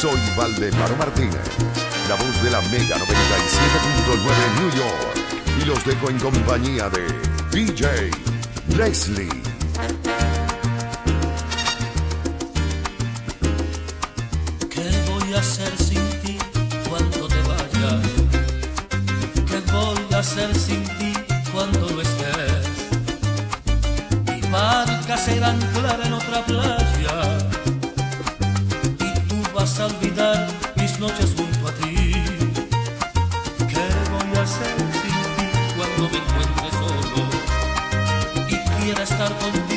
Soy Valdemar Martínez, la voz de la Mega 97.9 New York. Y los dejo en compañía de DJ Leslie. ¿Qué voy a hacer sin ti cuando te vayas? ¿Qué voy a hacer sin ti cuando no estés? Mis barcas serán claras en otra playa mis noches junto a ti. ¿Qué voy a hacer sin ti cuando me encuentre solo y quiera estar contigo?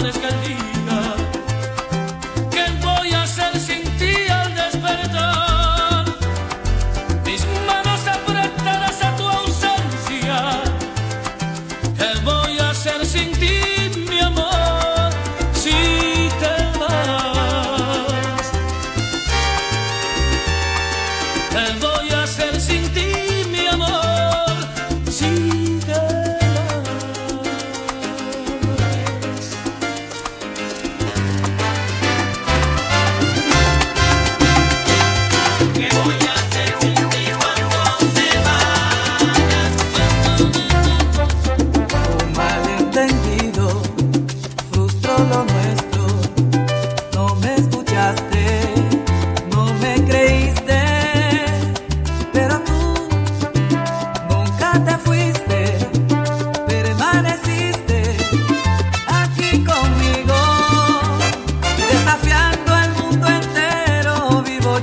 amanezca el día.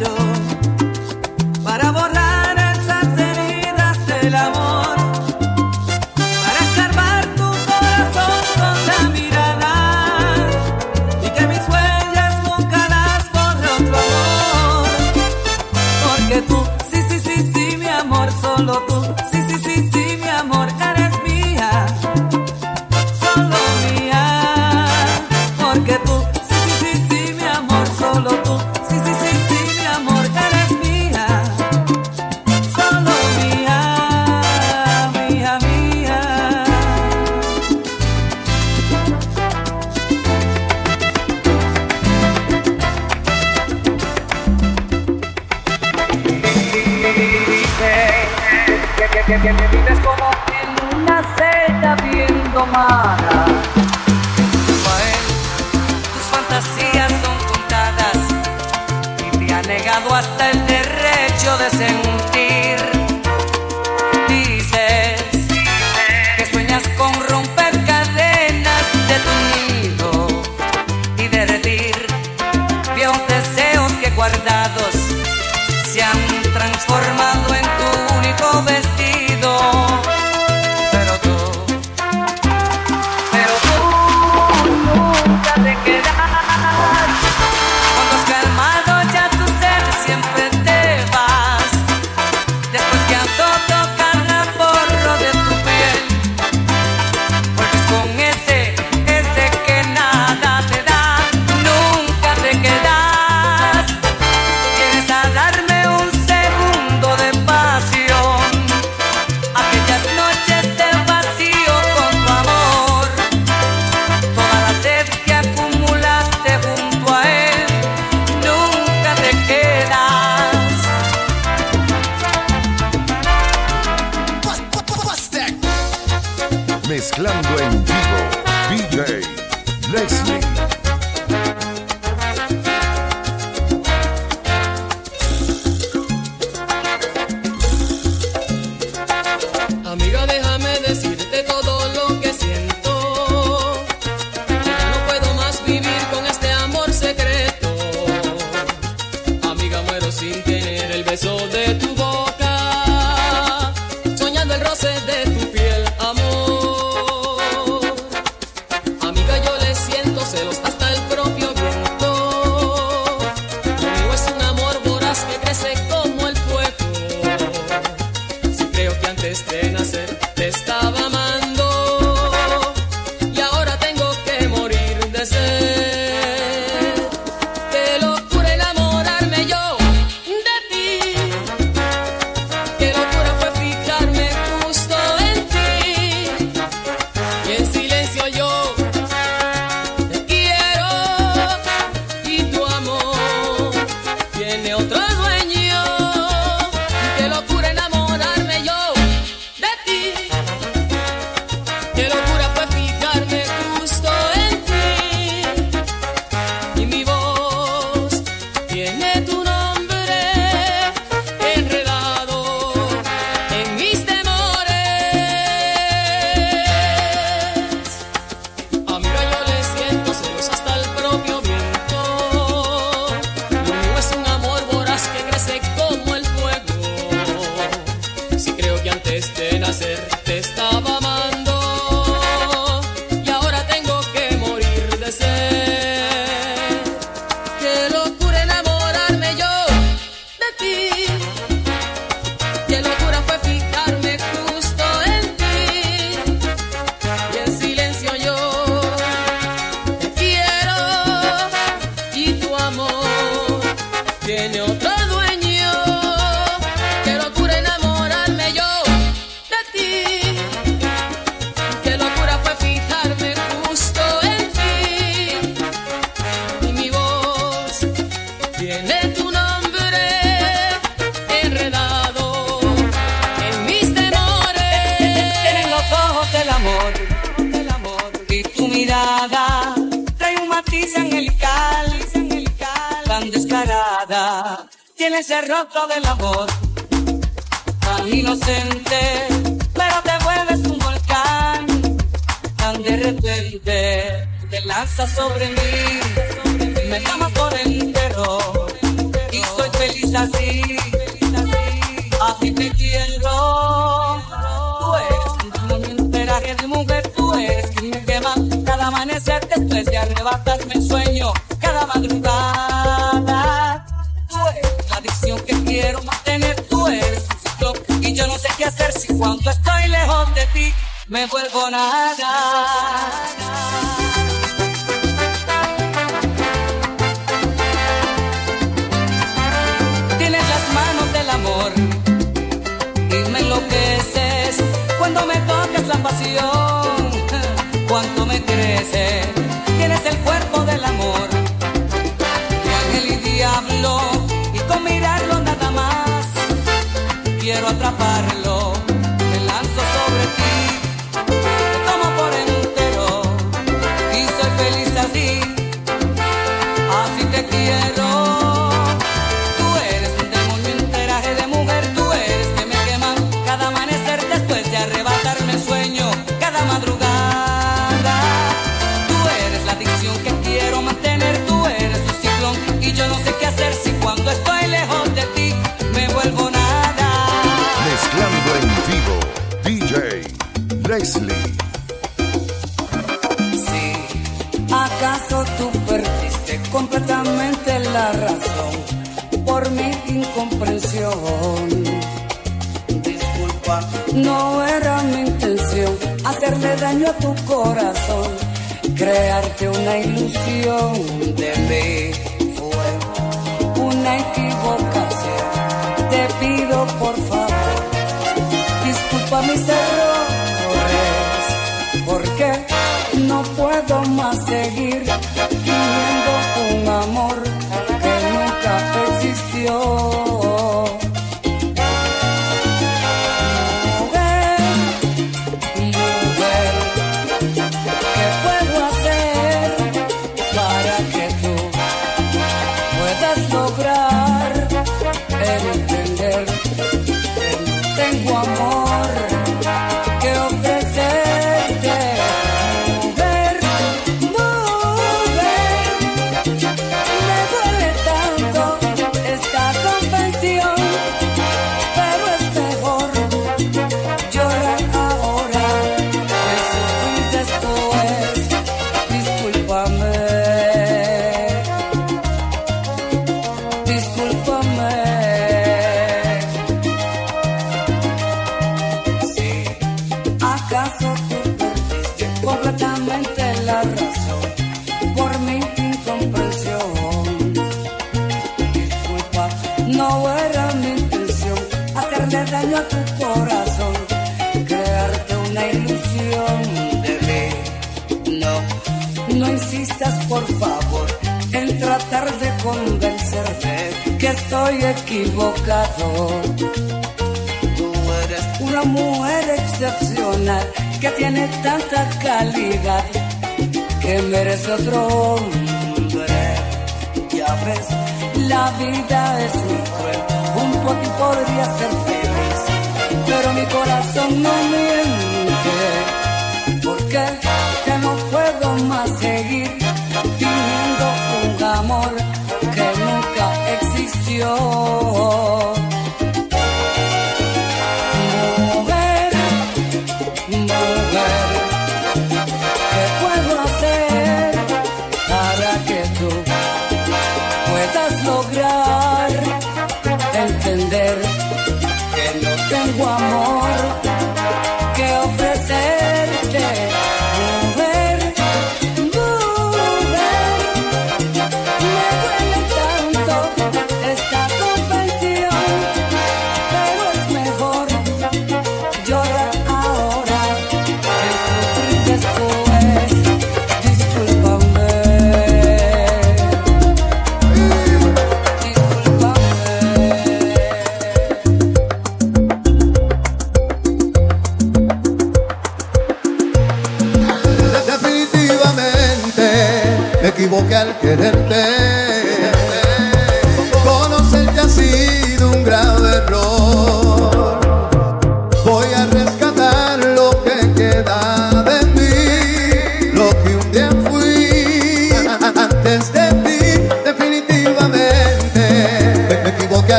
yo. tiene ese rostro del amor tan inocente, pero te vuelves un volcán tan de repente. Te lanzas sobre mí, me llamas por el entero y soy feliz así, así te quiero. Tú eres un enteraje de mujer, tú eres quien me quema cada amanecer después de arrebatarme el sueño. me vuelvo nada. Tienes las manos del amor y me enloqueces cuando me tocas la pasión, cuánto me crece, tienes el cuerpo del amor, de ángel y diablo, y con mirarlo nada más, quiero atraparlo. Leslie. Sí, ¿acaso tú perdiste completamente la razón por mi incomprensión? Disculpa, no era mi intención hacerle daño a tu corazón, crearte una ilusión de mí. Fue una equivocación, te pido por favor disculpa mis errores porque no puedo más seguir. Equivocado. Tú eres una mujer excepcional que tiene tanta calidad que merece otro hombre. Ya ves, la vida es muy cruel. Un poco podría ser feliz, pero mi corazón no miente.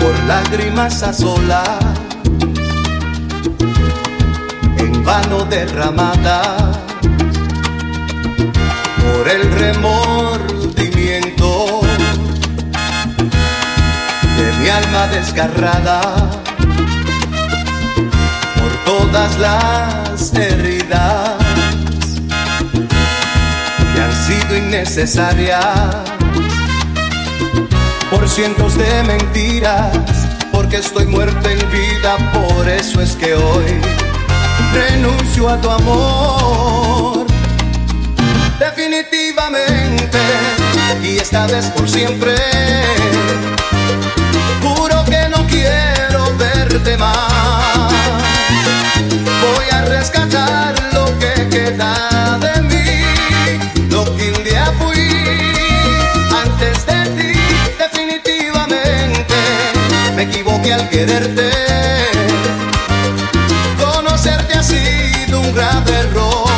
Por lágrimas a solas, en vano derramadas por el remordimiento de mi alma desgarrada, por todas las heridas que han sido innecesarias, por cientos de mentiras, porque estoy muerto en vida, por eso es que hoy renuncio a tu amor definitivamente y esta vez por siempre. Juro que no quiero verte más. Voy a rescatar lo que queda al quererte. Conocerte ha sido un grave error.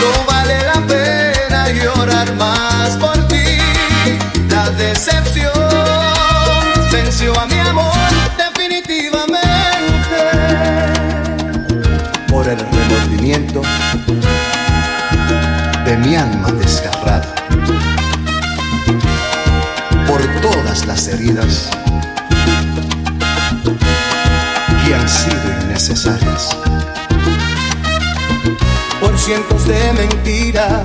No vale la pena llorar más por ti. La decepción venció a mi amor definitivamente. Por el remordimiento de mi alma desgarrada. Por todas las heridas cientos de mentiras,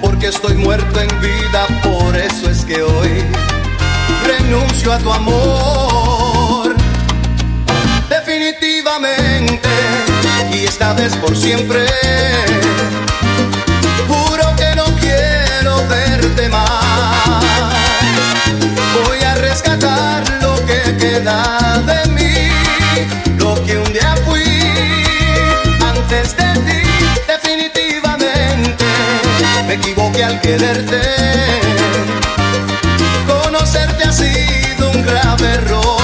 porque estoy muerto en vida, por eso es que hoy renuncio a tu amor. Definitivamente, y esta vez por siempre, juro que no quiero verte más. Voy a rescatar lo que queda de mí, lo que un día fui antes de ti. Definitivamente me equivoqué al quererte. Conocerte ha sido un grave error.